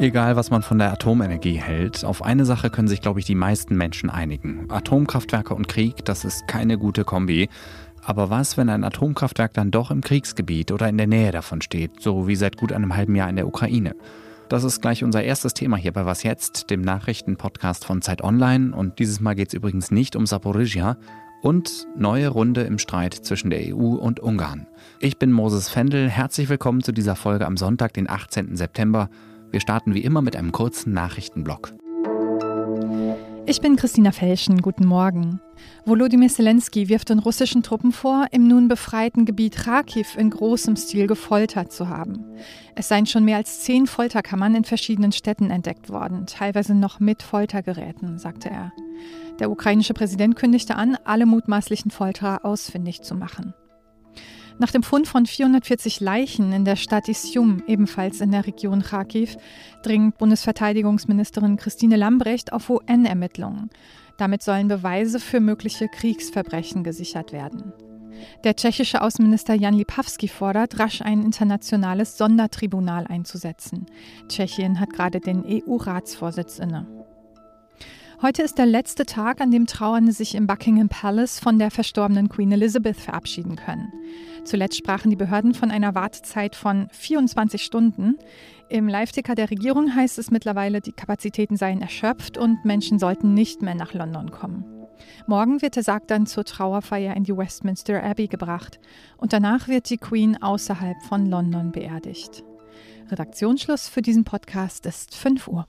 Egal, was man von der Atomenergie hält, auf eine Sache können sich, glaube ich, die meisten Menschen einigen. Atomkraftwerke und Krieg, das ist keine gute Kombi. Aber was, wenn ein Atomkraftwerk dann doch im Kriegsgebiet oder in der Nähe davon steht, so wie seit gut einem halben Jahr in der Ukraine? Das ist gleich unser erstes Thema hier bei Was jetzt, dem Nachrichtenpodcast von Zeit Online. Und dieses Mal geht es übrigens nicht um Saporizhia und neue Runde im Streit zwischen der EU und Ungarn. Ich bin Moses Fendel. Herzlich willkommen zu dieser Folge am Sonntag, den 18. September. Wir starten wie immer mit einem kurzen Nachrichtenblock. Ich bin Christina Felschen. Guten Morgen. Volodymyr Zelensky wirft den russischen Truppen vor, im nun befreiten Gebiet Kharkiv in großem Stil gefoltert zu haben. Es seien schon mehr als zehn Folterkammern in verschiedenen Städten entdeckt worden, teilweise noch mit Foltergeräten, sagte er. Der ukrainische Präsident kündigte an, alle mutmaßlichen Folterer ausfindig zu machen. Nach dem Fund von 440 Leichen in der Stadt Isium, ebenfalls in der Region Kharkiv, dringt Bundesverteidigungsministerin Christine Lambrecht auf UN-Ermittlungen. Damit sollen Beweise für mögliche Kriegsverbrechen gesichert werden. Der tschechische Außenminister Jan Lipavsky fordert, rasch ein internationales Sondertribunal einzusetzen. Tschechien hat gerade den EU-Ratsvorsitz inne. Heute ist der letzte Tag, an dem Trauernde sich im Buckingham Palace von der verstorbenen Queen Elizabeth verabschieden können. Zuletzt sprachen die Behörden von einer Wartezeit von 24 Stunden. Im Live-Ticker der Regierung heißt es mittlerweile, die Kapazitäten seien erschöpft und Menschen sollten nicht mehr nach London kommen. Morgen wird der Sarg dann zur Trauerfeier in die Westminster Abbey gebracht und danach wird die Queen außerhalb von London beerdigt. Redaktionsschluss für diesen Podcast ist 5 Uhr.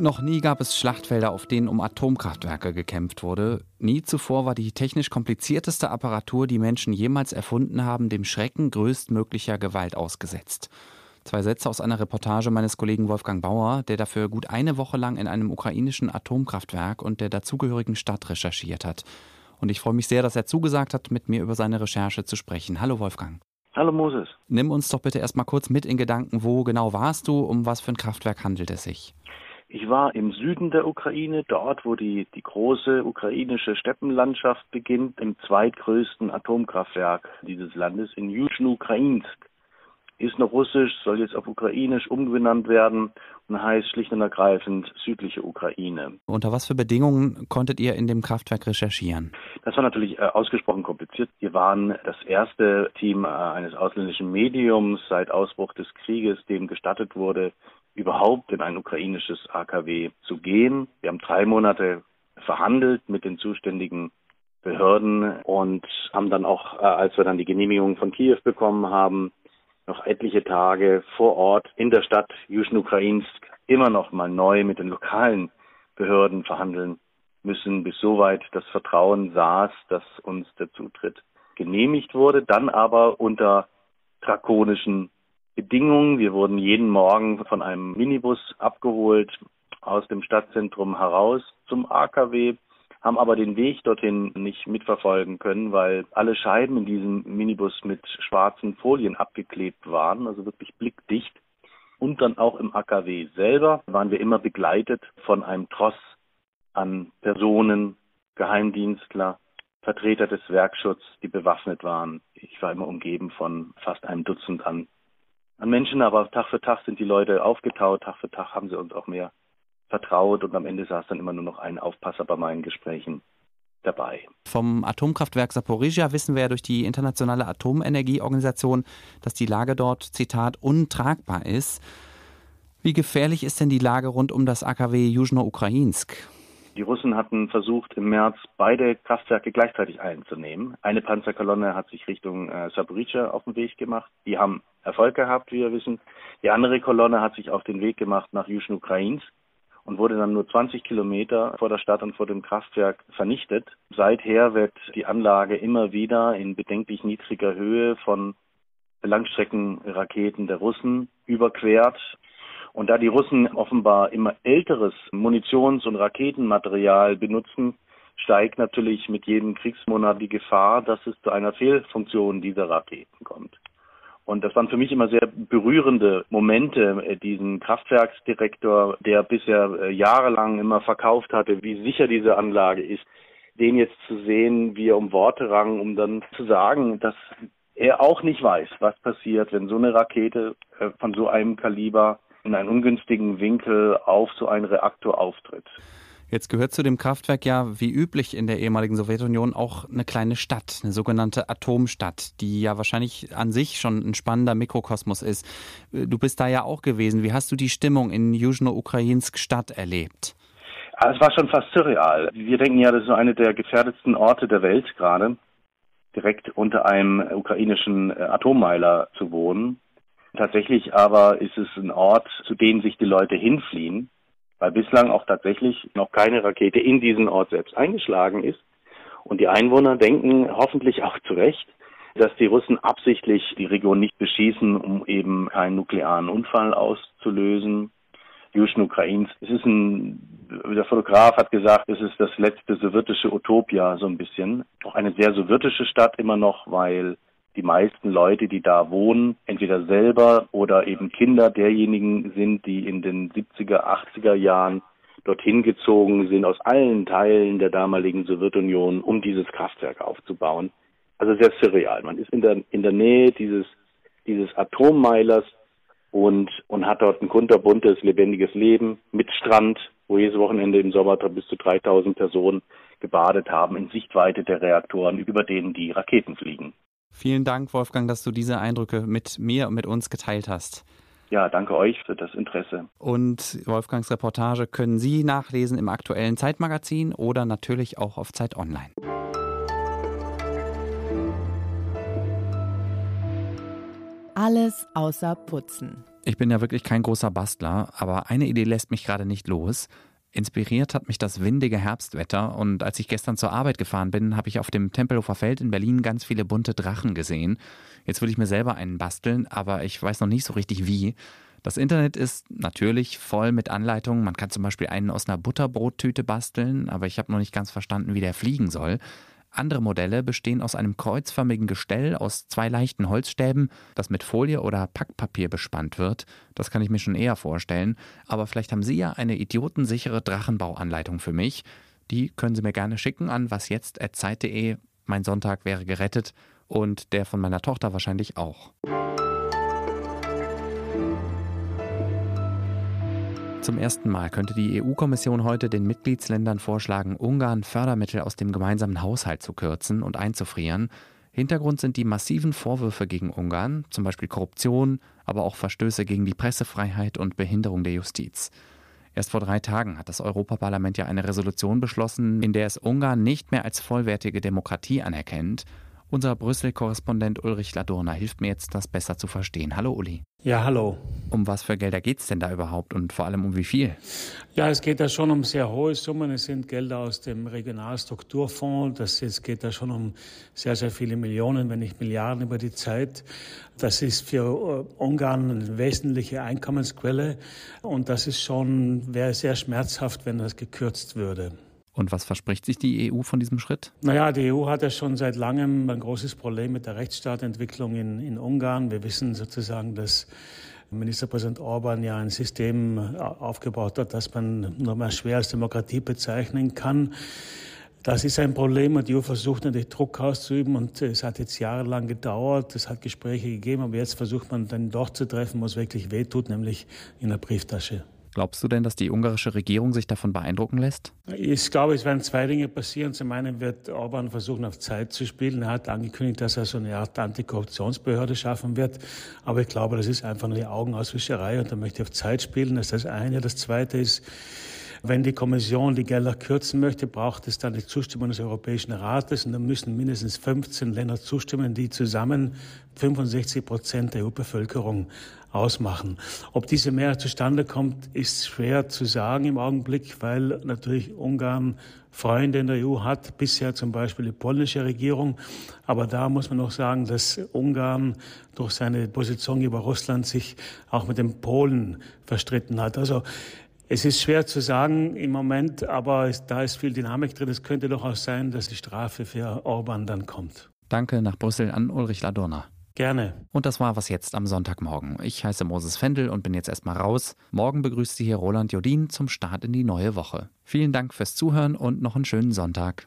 Noch nie gab es Schlachtfelder, auf denen um Atomkraftwerke gekämpft wurde. Nie zuvor war die technisch komplizierteste Apparatur, die Menschen jemals erfunden haben, dem Schrecken größtmöglicher Gewalt ausgesetzt. Zwei Sätze aus einer Reportage meines Kollegen Wolfgang Bauer, der dafür gut eine Woche lang in einem ukrainischen Atomkraftwerk und der dazugehörigen Stadt recherchiert hat. Und ich freue mich sehr, dass er zugesagt hat, mit mir über seine Recherche zu sprechen. Hallo Wolfgang. Hallo Moses. Nimm uns doch bitte erstmal kurz mit in Gedanken, wo genau warst du, um was für ein Kraftwerk handelt es sich? Ich war im Süden der Ukraine, dort, wo die, die große ukrainische Steppenlandschaft beginnt, im zweitgrößten Atomkraftwerk dieses Landes in Juschnu-Ukrainsk. Ist noch russisch, soll jetzt auf ukrainisch umbenannt werden und heißt schlicht und ergreifend südliche Ukraine. Unter was für Bedingungen konntet ihr in dem Kraftwerk recherchieren? Das war natürlich äh, ausgesprochen kompliziert. Wir waren das erste Team äh, eines ausländischen Mediums seit Ausbruch des Krieges, dem gestattet wurde, überhaupt in ein ukrainisches AKW zu gehen. Wir haben drei Monate verhandelt mit den zuständigen Behörden und haben dann auch, äh, als wir dann die Genehmigung von Kiew bekommen haben, noch etliche Tage vor Ort in der Stadt Juschnukrainsk immer noch mal neu mit den lokalen Behörden verhandeln müssen, bis soweit das Vertrauen saß, dass uns der Zutritt genehmigt wurde, dann aber unter drakonischen Bedingungen. Wir wurden jeden Morgen von einem Minibus abgeholt aus dem Stadtzentrum heraus zum AKW, haben aber den Weg dorthin nicht mitverfolgen können, weil alle Scheiben in diesem Minibus mit schwarzen Folien abgeklebt waren, also wirklich blickdicht. Und dann auch im AKW selber waren wir immer begleitet von einem Tross an Personen, Geheimdienstler, Vertreter des Werkschutzes, die bewaffnet waren. Ich war immer umgeben von fast einem Dutzend an an Menschen, aber Tag für Tag sind die Leute aufgetaut, Tag für Tag haben sie uns auch mehr vertraut und am Ende saß dann immer nur noch ein Aufpasser bei meinen Gesprächen dabei. Vom Atomkraftwerk Saporizhia wissen wir ja durch die Internationale Atomenergieorganisation, dass die Lage dort, Zitat, untragbar ist. Wie gefährlich ist denn die Lage rund um das AKW Južno-Ukrainsk? Die Russen hatten versucht, im März beide Kraftwerke gleichzeitig einzunehmen. Eine Panzerkolonne hat sich Richtung äh, auf den Weg gemacht. Die haben Erfolg gehabt, wie wir wissen. Die andere Kolonne hat sich auf den Weg gemacht nach Juschn-Ukrains und wurde dann nur 20 Kilometer vor der Stadt und vor dem Kraftwerk vernichtet. Seither wird die Anlage immer wieder in bedenklich niedriger Höhe von Langstreckenraketen der Russen überquert. Und da die Russen offenbar immer älteres Munitions- und Raketenmaterial benutzen, steigt natürlich mit jedem Kriegsmonat die Gefahr, dass es zu einer Fehlfunktion dieser Raketen kommt. Und das waren für mich immer sehr berührende Momente, äh, diesen Kraftwerksdirektor, der bisher äh, jahrelang immer verkauft hatte, wie sicher diese Anlage ist, den jetzt zu sehen, wie er um Worte rang, um dann zu sagen, dass er auch nicht weiß, was passiert, wenn so eine Rakete äh, von so einem Kaliber in einen ungünstigen Winkel auf so einen Reaktor auftritt. Jetzt gehört zu dem Kraftwerk ja wie üblich in der ehemaligen Sowjetunion auch eine kleine Stadt, eine sogenannte Atomstadt, die ja wahrscheinlich an sich schon ein spannender Mikrokosmos ist. Du bist da ja auch gewesen. Wie hast du die Stimmung in Južno-Ukrainsk Stadt erlebt? Ah, es war schon fast surreal. Wir denken ja, das ist so eine der gefährdetsten Orte der Welt gerade, direkt unter einem ukrainischen äh, Atommeiler zu wohnen. Tatsächlich aber ist es ein Ort, zu dem sich die Leute hinfliehen weil bislang auch tatsächlich noch keine Rakete in diesen Ort selbst eingeschlagen ist. Und die Einwohner denken hoffentlich auch zu Recht, dass die Russen absichtlich die Region nicht beschießen, um eben keinen nuklearen Unfall auszulösen. Juschen Ukrains. Es ist ein, der Fotograf hat gesagt, es ist das letzte sowjetische Utopia, so ein bisschen. Auch eine sehr sowjetische Stadt immer noch, weil die meisten Leute, die da wohnen, entweder selber oder eben Kinder derjenigen sind, die in den 70er, 80er Jahren dorthin gezogen sind, aus allen Teilen der damaligen Sowjetunion, um dieses Kraftwerk aufzubauen. Also sehr surreal. Man ist in der, in der Nähe dieses, dieses Atommeilers und, und hat dort ein kunterbuntes, lebendiges Leben mit Strand, wo jedes Wochenende im Sommer bis zu 3000 Personen gebadet haben, in Sichtweite der Reaktoren, über denen die Raketen fliegen. Vielen Dank, Wolfgang, dass du diese Eindrücke mit mir und mit uns geteilt hast. Ja, danke euch für das Interesse. Und Wolfgangs Reportage können Sie nachlesen im aktuellen Zeitmagazin oder natürlich auch auf Zeit Online. Alles außer Putzen. Ich bin ja wirklich kein großer Bastler, aber eine Idee lässt mich gerade nicht los. Inspiriert hat mich das windige Herbstwetter und als ich gestern zur Arbeit gefahren bin, habe ich auf dem Tempelhofer Feld in Berlin ganz viele bunte Drachen gesehen. Jetzt will ich mir selber einen basteln, aber ich weiß noch nicht so richtig wie. Das Internet ist natürlich voll mit Anleitungen. Man kann zum Beispiel einen aus einer Butterbrottüte basteln, aber ich habe noch nicht ganz verstanden, wie der fliegen soll. Andere Modelle bestehen aus einem kreuzförmigen Gestell aus zwei leichten Holzstäben, das mit Folie oder Packpapier bespannt wird. Das kann ich mir schon eher vorstellen. Aber vielleicht haben Sie ja eine idiotensichere Drachenbauanleitung für mich. Die können Sie mir gerne schicken an wasjetzt.zeit.de. Mein Sonntag wäre gerettet und der von meiner Tochter wahrscheinlich auch. Zum ersten Mal könnte die EU-Kommission heute den Mitgliedsländern vorschlagen, Ungarn Fördermittel aus dem gemeinsamen Haushalt zu kürzen und einzufrieren. Hintergrund sind die massiven Vorwürfe gegen Ungarn, zum Beispiel Korruption, aber auch Verstöße gegen die Pressefreiheit und Behinderung der Justiz. Erst vor drei Tagen hat das Europaparlament ja eine Resolution beschlossen, in der es Ungarn nicht mehr als vollwertige Demokratie anerkennt unser Brüssel-Korrespondent Ulrich Ladurner hilft mir jetzt, das besser zu verstehen. Hallo Uli. Ja, hallo. Um was für Gelder geht es denn da überhaupt und vor allem um wie viel? Ja, es geht da schon um sehr hohe Summen. Es sind Gelder aus dem Regionalstrukturfonds. Das es geht da schon um sehr, sehr viele Millionen, wenn nicht Milliarden über die Zeit. Das ist für äh, Ungarn eine wesentliche Einkommensquelle und das ist schon, wäre sehr schmerzhaft, wenn das gekürzt würde. Und was verspricht sich die EU von diesem Schritt? Naja, die EU hat ja schon seit langem ein großes Problem mit der Rechtsstaatentwicklung in, in Ungarn. Wir wissen sozusagen, dass Ministerpräsident Orban ja ein System aufgebaut hat, das man nur mal schwer als Demokratie bezeichnen kann. Das ist ein Problem und die EU versucht natürlich Druck auszuüben und es hat jetzt jahrelang gedauert. Es hat Gespräche gegeben, aber jetzt versucht man dann doch zu treffen, wo es wirklich wehtut, nämlich in der Brieftasche. Glaubst du denn, dass die ungarische Regierung sich davon beeindrucken lässt? Ich glaube, es werden zwei Dinge passieren. Zum einen wird Orban versuchen, auf Zeit zu spielen. Er hat angekündigt, dass er so eine Art Antikorruptionsbehörde schaffen wird. Aber ich glaube, das ist einfach nur die Augenauswischerei und er möchte auf Zeit spielen. Das ist das eine. Das zweite ist, Wenn die Kommission die Gelder kürzen möchte, braucht es dann die Zustimmung des Europäischen Rates und dann müssen mindestens 15 Länder zustimmen, die zusammen 65 Prozent der EU-Bevölkerung ausmachen. Ob diese Mehrheit zustande kommt, ist schwer zu sagen im Augenblick, weil natürlich Ungarn Freunde in der EU hat, bisher zum Beispiel die polnische Regierung. Aber da muss man noch sagen, dass Ungarn durch seine Position über Russland sich auch mit den Polen verstritten hat. Also es ist schwer zu sagen im Moment, aber da ist viel Dynamik drin. Es könnte durchaus sein, dass die Strafe für Orban dann kommt. Danke nach Brüssel an Ulrich Ladurner. Gerne. Und das war was jetzt am Sonntagmorgen. Ich heiße Moses Fendel und bin jetzt erstmal raus. Morgen begrüßt Sie hier Roland Jodin zum Start in die neue Woche. Vielen Dank fürs Zuhören und noch einen schönen Sonntag.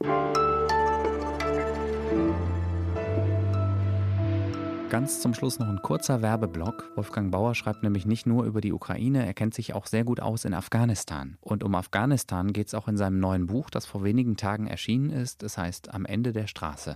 Ganz zum Schluss noch ein kurzer Werbeblock. Wolfgang Bauer schreibt nämlich nicht nur über die Ukraine, er kennt sich auch sehr gut aus in Afghanistan. Und um Afghanistan geht es auch in seinem neuen Buch, das vor wenigen Tagen erschienen ist. Es heißt Am Ende der Straße.